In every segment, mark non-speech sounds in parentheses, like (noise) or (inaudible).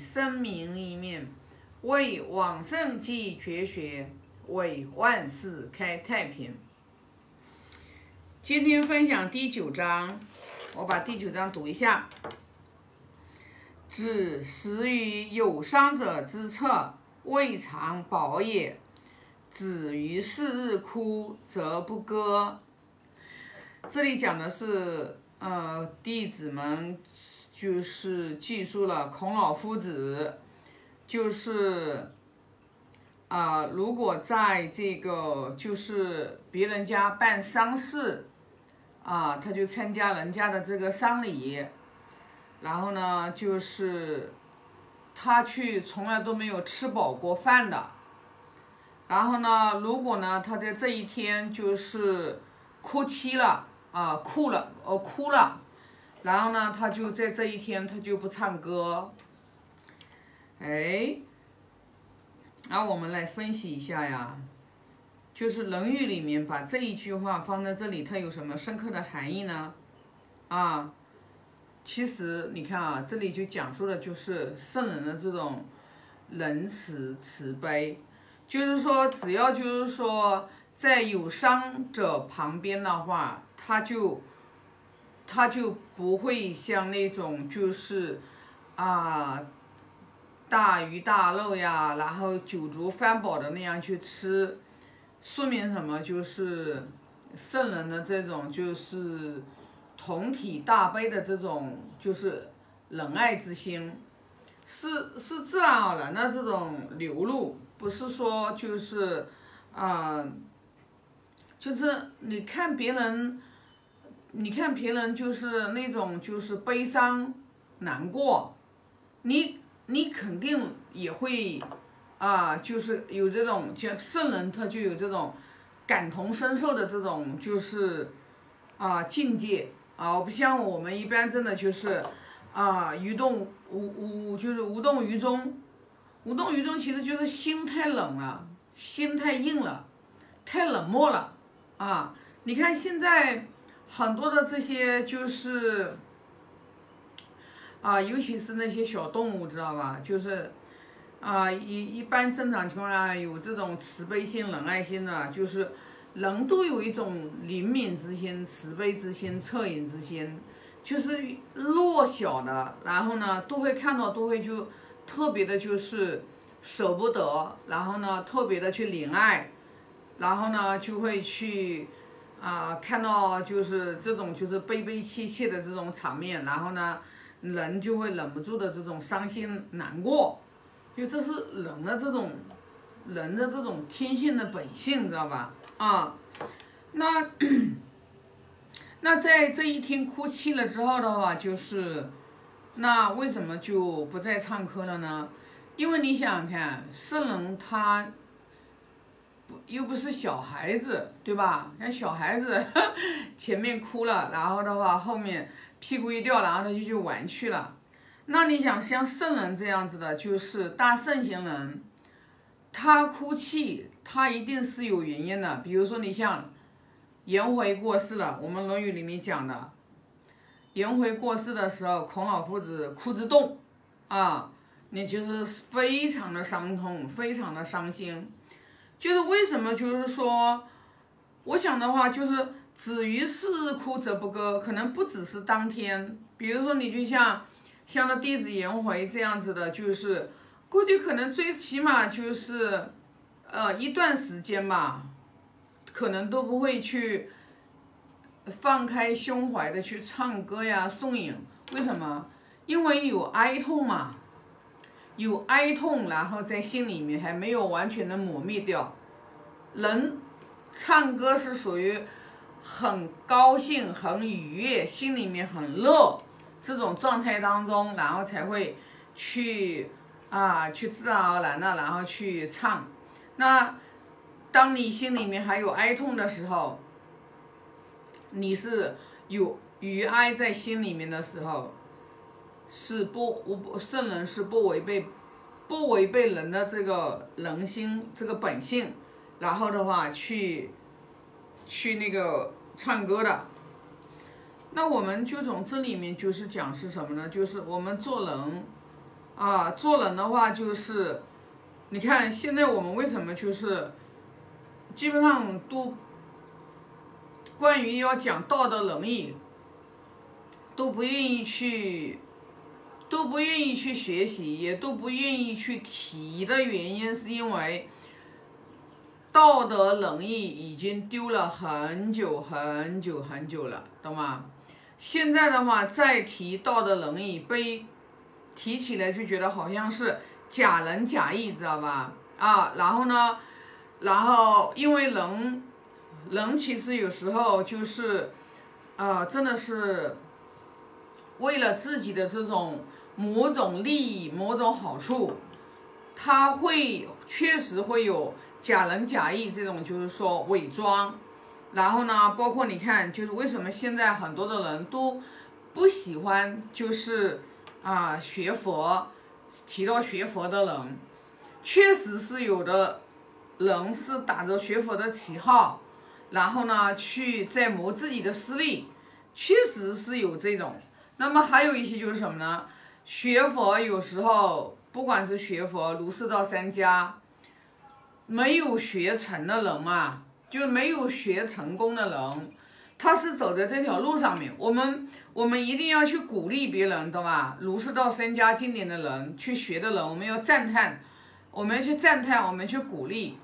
生民一面，为往圣继绝学，为万世开太平。今天分享第九章，我把第九章读一下。子食于有伤者之侧，未尝饱也。子于是日哭，则不歌。这里讲的是，呃，弟子们就是记述了孔老夫子，就是啊，如果在这个就是别人家办丧事，啊，他就参加人家的这个丧礼，然后呢，就是他去从来都没有吃饱过饭的，然后呢，如果呢，他在这一天就是哭泣了。啊，哭了，哦，哭了，然后呢，他就在这一天，他就不唱歌，哎，那我们来分析一下呀，就是《论语》里面把这一句话放在这里，它有什么深刻的含义呢？啊，其实你看啊，这里就讲述的就是圣人的这种仁慈慈悲，就是说，只要就是说。在有伤者旁边的话，他就他就不会像那种就是啊大鱼大肉呀，然后酒足饭饱的那样去吃，说明什么？就是圣人的这种就是同体大悲的这种就是仁爱之心，是是自然而然的这种流露，不是说就是啊。就是你看别人，你看别人就是那种就是悲伤、难过，你你肯定也会啊，就是有这种像圣人，他就有这种感同身受的这种就是啊境界啊，不像我们一般真的就是啊无动无无就是无动于衷，无动于衷其实就是心太冷了，心太硬了，太冷漠了。啊，你看现在很多的这些就是啊，尤其是那些小动物，知道吧？就是啊，一一般正常情况下有这种慈悲心、仁爱心的，就是人都有一种灵敏之心、慈悲之心、恻隐之心，就是弱小的，然后呢都会看到，都会就特别的，就是舍不得，然后呢特别的去怜爱。然后呢，就会去啊，看到就是这种就是悲悲切切的这种场面，然后呢，人就会忍不住的这种伤心难过，就这是人的这种人的这种天性的本性，知道吧？啊，那那在这一天哭泣了之后的话，就是那为什么就不再唱歌了呢？因为你想想看，圣人他。又不是小孩子，对吧？像小孩子 (laughs) 前面哭了，然后的话后面屁股一掉，然后他就去玩去了。那你想像圣人这样子的，就是大圣贤人，他哭泣，他一定是有原因的。比如说你像颜回过世了，我们《论语》里面讲的，颜回过世的时候，孔老夫子哭之动啊，你就是非常的伤痛，非常的伤心。就是为什么？就是说，我想的话，就是子于是日哭则不歌，可能不只是当天。比如说，你就像像那弟子颜回这样子的，就是估计可能最起码就是呃一段时间吧，可能都不会去放开胸怀的去唱歌呀、颂咏。为什么？因为有哀痛嘛。有哀痛，然后在心里面还没有完全的抹灭掉。人唱歌是属于很高兴、很愉悦，心里面很乐这种状态当中，然后才会去啊，去自然而然的，然后去唱。那当你心里面还有哀痛的时候，你是有余哀在心里面的时候。是不，我不圣人是不违背，不违背人的这个人心这个本性，然后的话去，去那个唱歌的。那我们就从这里面就是讲是什么呢？就是我们做人，啊，做人的话就是，你看现在我们为什么就是基本上都关于要讲道德仁义，都不愿意去，都不愿意去学习，也都不愿意去提的原因，是因为道德仁义已经丢了很久很久很久了，懂吗？现在的话再提道德仁义，被。提起来就觉得好像是假仁假义，知道吧？啊，然后呢，然后因为人，人其实有时候就是，啊，真的是为了自己的这种某种利益、某种好处，他会确实会有假仁假义这种，就是说伪装。然后呢，包括你看，就是为什么现在很多的人都不喜欢，就是。啊，学佛，提到学佛的人，确实是有的人是打着学佛的旗号，然后呢去在谋自己的私利，确实是有这种。那么还有一些就是什么呢？学佛有时候不管是学佛、儒释道三家，没有学成的人嘛，就没有学成功的人。他是走在这条路上面，我们我们一定要去鼓励别人，懂吧？儒释道三家经典的人去学的人，我们要赞叹，我们要去赞叹，我们去鼓励。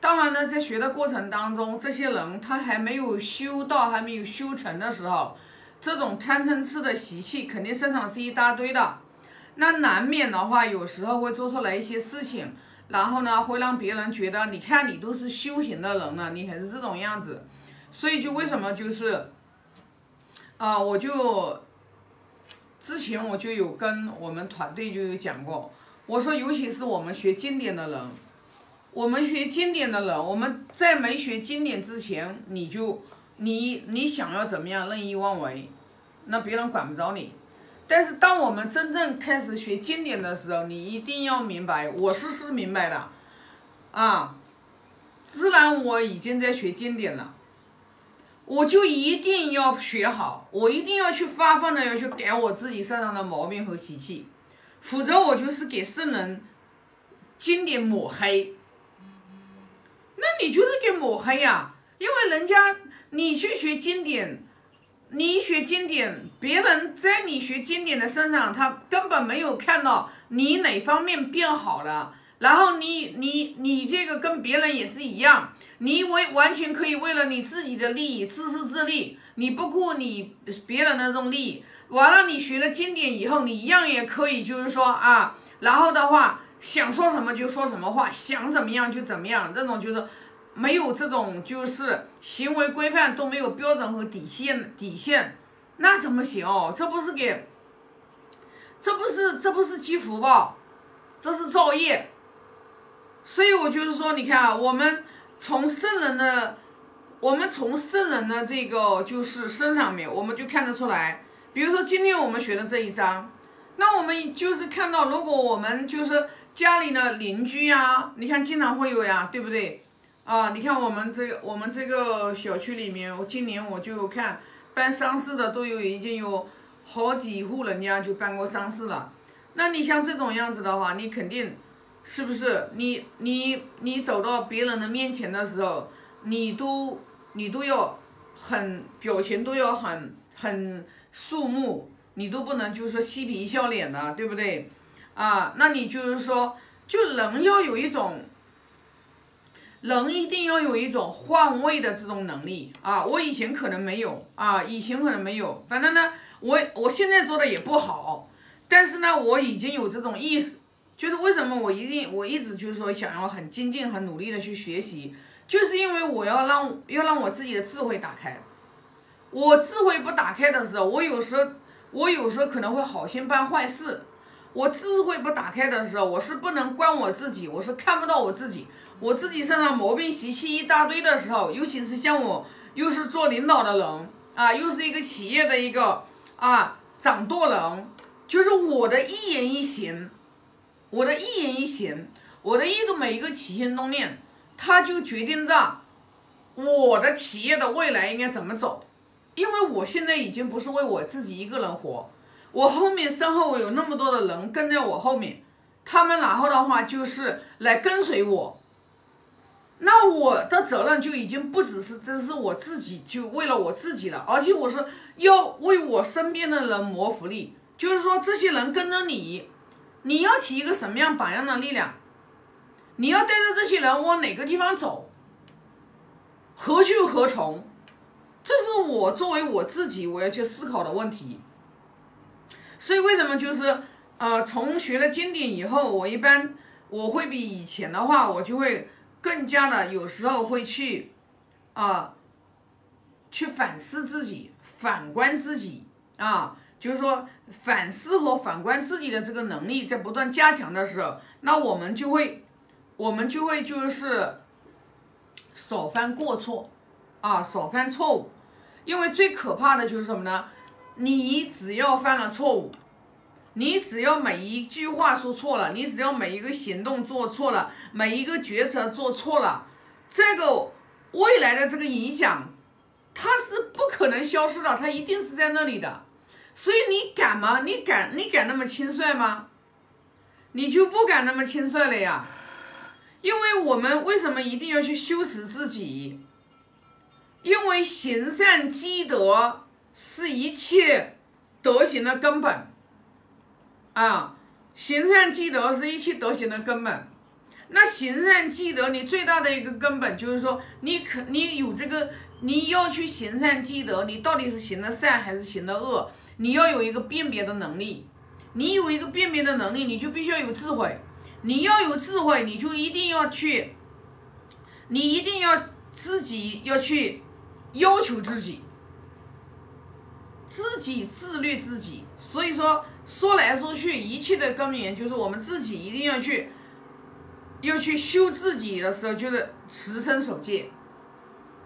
当然呢，在学的过程当中，这些人他还没有修道，还没有修成的时候，这种贪嗔痴的习气肯定身上是一大堆的。那难免的话，有时候会做出来一些事情，然后呢，会让别人觉得，你看你都是修行的人了，你还是这种样子。所以就为什么就是，啊，我就之前我就有跟我们团队就有讲过，我说尤其是我们学经典的人，我们学经典的人，我们在没学经典之前，你就你你想要怎么样任意妄为，那别人管不着你。但是当我们真正开始学经典的时候，你一定要明白，我是是明白的，啊，自然我已经在学经典了。我就一定要学好，我一定要去发奋的要去改我自己身上的毛病和习气，否则我就是给圣人经典抹黑。那你就是给抹黑呀，因为人家你去学经典，你学经典，别人在你学经典的身上，他根本没有看到你哪方面变好了。然后你你你这个跟别人也是一样，你为完全可以为了你自己的利益自私自利，你不顾你别人的这种利益。完了，你学了经典以后，你一样也可以，就是说啊，然后的话想说什么就说什么话，想怎么样就怎么样，这种就是没有这种就是行为规范都没有标准和底线底线，那怎么行哦？这不是给，这不是这不是积福报，这是造业。所以我就是说，你看啊，我们从圣人的，我们从圣人的这个就是身上面，我们就看得出来。比如说今天我们学的这一章，那我们就是看到，如果我们就是家里的邻居呀，你看经常会有呀，对不对？啊，你看我们这我们这个小区里面，我今年我就看办丧事的都有已经有好几户人家就办过丧事了。那你像这种样子的话，你肯定。是不是你你你走到别人的面前的时候，你都你都要很表情都要很很肃穆，你都不能就是说嬉皮笑脸的，对不对？啊，那你就是说，就人要有一种，人一定要有一种换位的这种能力啊！我以前可能没有啊，以前可能没有，反正呢，我我现在做的也不好，但是呢，我已经有这种意识。就是为什么我一定我一直就是说想要很精进很努力的去学习，就是因为我要让要让我自己的智慧打开。我智慧不打开的时候，我有时候我有时候可能会好心办坏事。我智慧不打开的时候，我是不能观我自己，我是看不到我自己，我自己身上毛病习气一大堆的时候，尤其是像我又是做领导的人啊，又是一个企业的一个啊掌舵人，就是我的一言一行。我的一言一行，我的一个每一个起心动念，它就决定着我的企业的未来应该怎么走。因为我现在已经不是为我自己一个人活，我后面身后有那么多的人跟在我后面，他们然后的话就是来跟随我。那我的责任就已经不只是只是我自己，就为了我自己了，而且我是要为我身边的人谋福利。就是说，这些人跟着你，你要起一个什么样榜样的力量？你要带着这些人往哪个地方走？何去何从？这是我作为我自己我要去思考的问题。所以为什么就是呃，从学了经典以后，我一般我会比以前的话，我就会。更加的有时候会去，啊，去反思自己，反观自己啊，就是说反思和反观自己的这个能力在不断加强的时候，那我们就会，我们就会就是少犯过错，啊，少犯错误，因为最可怕的就是什么呢？你只要犯了错误。你只要每一句话说错了，你只要每一个行动做错了，每一个决策做错了，这个未来的这个影响，它是不可能消失的，它一定是在那里的。所以你敢吗？你敢？你敢那么轻率吗？你就不敢那么轻率了呀。因为我们为什么一定要去修持自己？因为行善积德是一切德行的根本。啊，行善积德是一切德行的根本。那行善积德，你最大的一个根本就是说，你可你有这个，你要去行善积德，你到底是行的善还是行的恶？你要有一个辨别的能力。你有一个辨别的能力，你就必须要有智慧。你要有智慧，你就一定要去，你一定要自己要去要求自己，自己自律自己。所以说。说来说去，一切的根源就是我们自己一定要去，要去修自己的时候，就是持身守戒，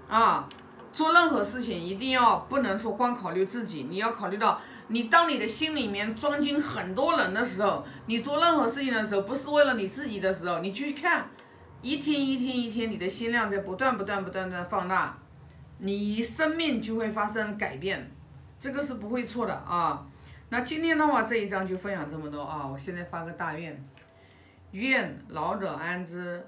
啊，做任何事情一定要不能说光考虑自己，你要考虑到你当你的心里面装进很多人的时候，你做任何事情的时候，不是为了你自己的时候，你去看，一天一天一天，你的心量在不断不断不断的放大，你生命就会发生改变，这个是不会错的啊。那今天的话，这一章就分享这么多啊！我现在发个大愿，愿老者安之。